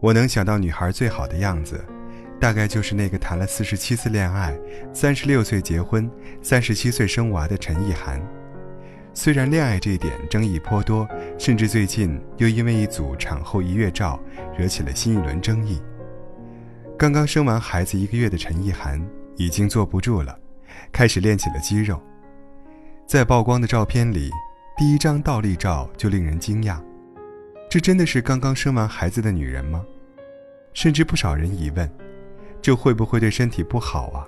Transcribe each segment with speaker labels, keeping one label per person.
Speaker 1: 我能想到女孩最好的样子，大概就是那个谈了四十七次恋爱、三十六岁结婚、三十七岁生娃的陈意涵。虽然恋爱这一点争议颇多，甚至最近又因为一组产后一月照惹起了新一轮争议。刚刚生完孩子一个月的陈意涵已经坐不住了，开始练起了肌肉。在曝光的照片里，第一张倒立照就令人惊讶。这真的是刚刚生完孩子的女人吗？甚至不少人疑问，这会不会对身体不好啊？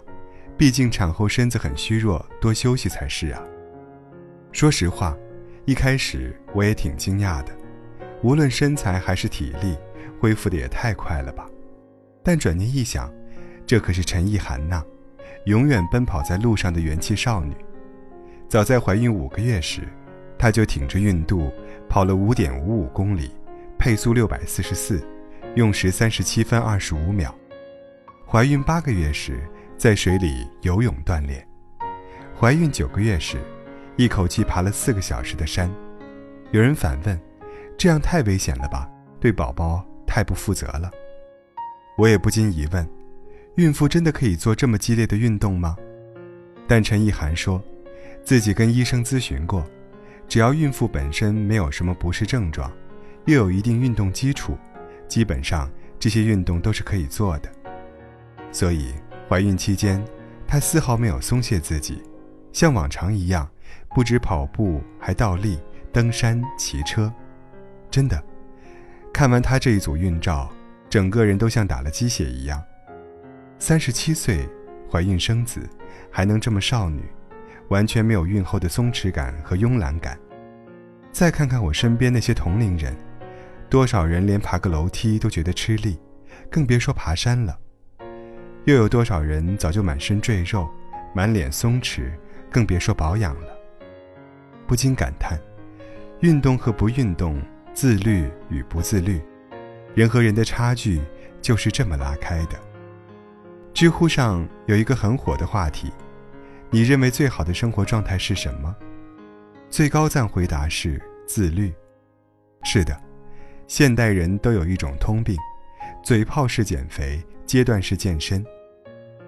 Speaker 1: 毕竟产后身子很虚弱，多休息才是啊。说实话，一开始我也挺惊讶的，无论身材还是体力，恢复的也太快了吧。但转念一想，这可是陈意涵呐，永远奔跑在路上的元气少女。早在怀孕五个月时，她就挺着孕肚。跑了五点五五公里，配速六百四十四，用时三十七分二十五秒。怀孕八个月时，在水里游泳锻炼；怀孕九个月时，一口气爬了四个小时的山。有人反问：“这样太危险了吧？对宝宝太不负责了。”我也不禁疑问：孕妇真的可以做这么激烈的运动吗？但陈意涵说，自己跟医生咨询过。只要孕妇本身没有什么不适症状，又有一定运动基础，基本上这些运动都是可以做的。所以怀孕期间，她丝毫没有松懈自己，像往常一样，不止跑步，还倒立、登山、骑车。真的，看完她这一组孕照，整个人都像打了鸡血一样。三十七岁怀孕生子，还能这么少女。完全没有孕后的松弛感和慵懒感。再看看我身边那些同龄人，多少人连爬个楼梯都觉得吃力，更别说爬山了。又有多少人早就满身赘肉，满脸松弛，更别说保养了。不禁感叹：运动和不运动，自律与不自律，人和人的差距就是这么拉开的。知乎上有一个很火的话题。你认为最好的生活状态是什么？最高赞回答是自律。是的，现代人都有一种通病：嘴炮式减肥，阶段式健身。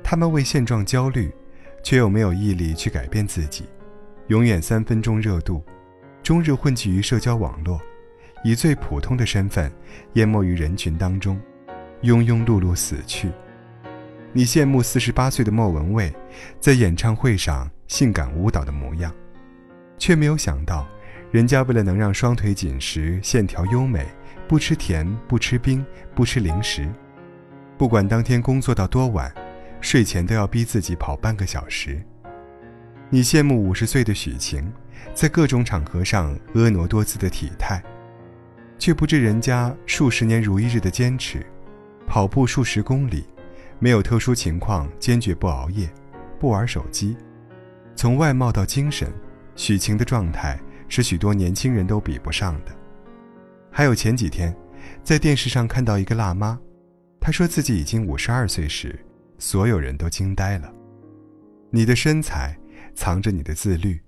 Speaker 1: 他们为现状焦虑，却又没有毅力去改变自己，永远三分钟热度，终日混迹于社交网络，以最普通的身份淹没于人群当中，庸庸碌碌死去。你羡慕四十八岁的莫文蔚，在演唱会上性感舞蹈的模样，却没有想到，人家为了能让双腿紧实、线条优美，不吃甜、不吃冰、不吃零食，不管当天工作到多晚，睡前都要逼自己跑半个小时。你羡慕五十岁的许晴，在各种场合上婀娜多姿的体态，却不知人家数十年如一日的坚持，跑步数十公里。没有特殊情况，坚决不熬夜，不玩手机。从外貌到精神，许晴的状态是许多年轻人都比不上的。还有前几天，在电视上看到一个辣妈，她说自己已经五十二岁时，所有人都惊呆了。你的身材藏着你的自律，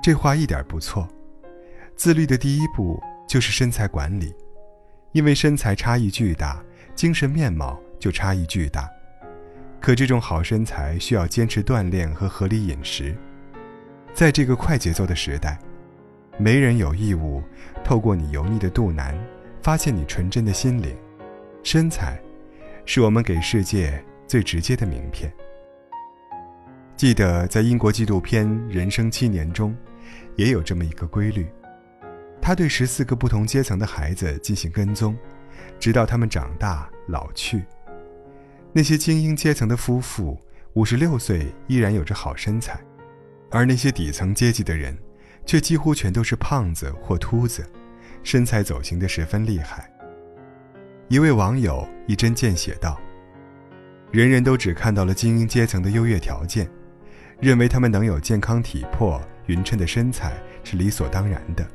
Speaker 1: 这话一点不错。自律的第一步就是身材管理，因为身材差异巨大，精神面貌就差异巨大。可这种好身材需要坚持锻炼和合理饮食，在这个快节奏的时代，没人有义务透过你油腻的肚腩发现你纯真的心灵。身材，是我们给世界最直接的名片。记得在英国纪录片《人生七年》中，也有这么一个规律：他对十四个不同阶层的孩子进行跟踪，直到他们长大老去。那些精英阶层的夫妇，五十六岁依然有着好身材，而那些底层阶级的人，却几乎全都是胖子或秃子，身材走形的十分厉害。一位网友一针见血道：“人人都只看到了精英阶层的优越条件，认为他们能有健康体魄、匀称的身材是理所当然的。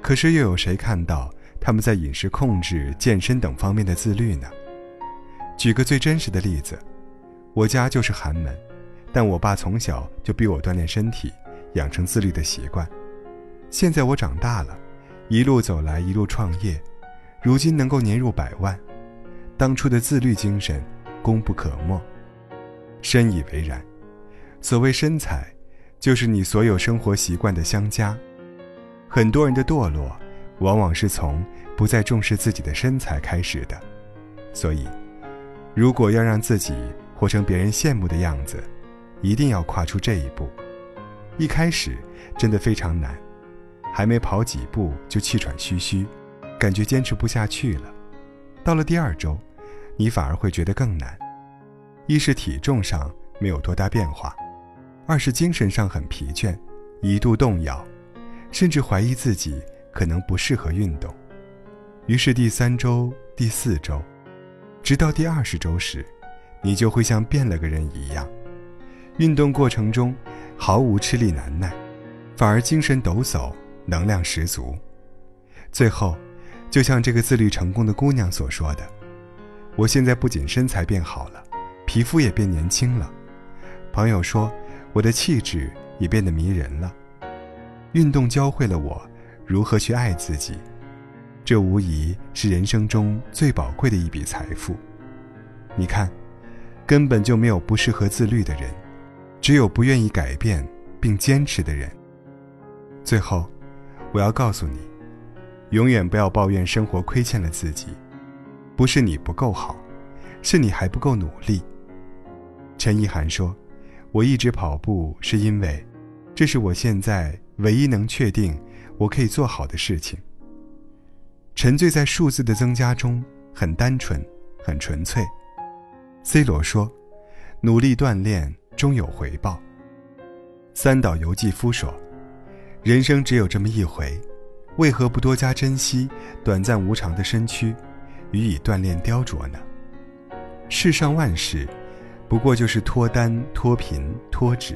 Speaker 1: 可是又有谁看到他们在饮食控制、健身等方面的自律呢？”举个最真实的例子，我家就是寒门，但我爸从小就逼我锻炼身体，养成自律的习惯。现在我长大了，一路走来一路创业，如今能够年入百万，当初的自律精神功不可没。深以为然。所谓身材，就是你所有生活习惯的相加。很多人的堕落，往往是从不再重视自己的身材开始的。所以，如果要让自己活成别人羡慕的样子，一定要跨出这一步。一开始真的非常难，还没跑几步就气喘吁吁，感觉坚持不下去了。到了第二周，你反而会觉得更难。一是体重上没有多大变化，二是精神上很疲倦，一度动摇，甚至怀疑自己可能不适合运动。于是第三周、第四周，直到第二十周时，你就会像变了个人一样，运动过程中毫无吃力难耐，反而精神抖擞，能量十足。最后，就像这个自律成功的姑娘所说的：“我现在不仅身材变好了。”皮肤也变年轻了，朋友说我的气质也变得迷人了。运动教会了我如何去爱自己，这无疑是人生中最宝贵的一笔财富。你看，根本就没有不适合自律的人，只有不愿意改变并坚持的人。最后，我要告诉你，永远不要抱怨生活亏欠了自己，不是你不够好，是你还不够努力。陈意涵说：“我一直跑步，是因为，这是我现在唯一能确定我可以做好的事情。沉醉在数字的增加中，很单纯，很纯粹。”C 罗说：“努力锻炼，终有回报。”三岛由纪夫说：“人生只有这么一回，为何不多加珍惜短暂无常的身躯，予以锻炼雕琢呢？世上万事。”不过就是脱单、脱贫、脱脂，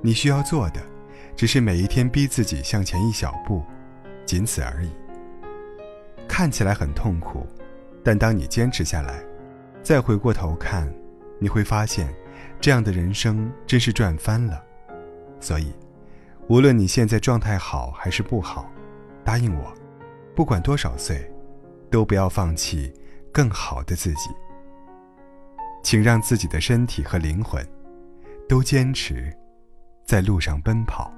Speaker 1: 你需要做的，只是每一天逼自己向前一小步，仅此而已。看起来很痛苦，但当你坚持下来，再回过头看，你会发现，这样的人生真是赚翻了。所以，无论你现在状态好还是不好，答应我，不管多少岁，都不要放弃更好的自己。请让自己的身体和灵魂都坚持在路上奔跑。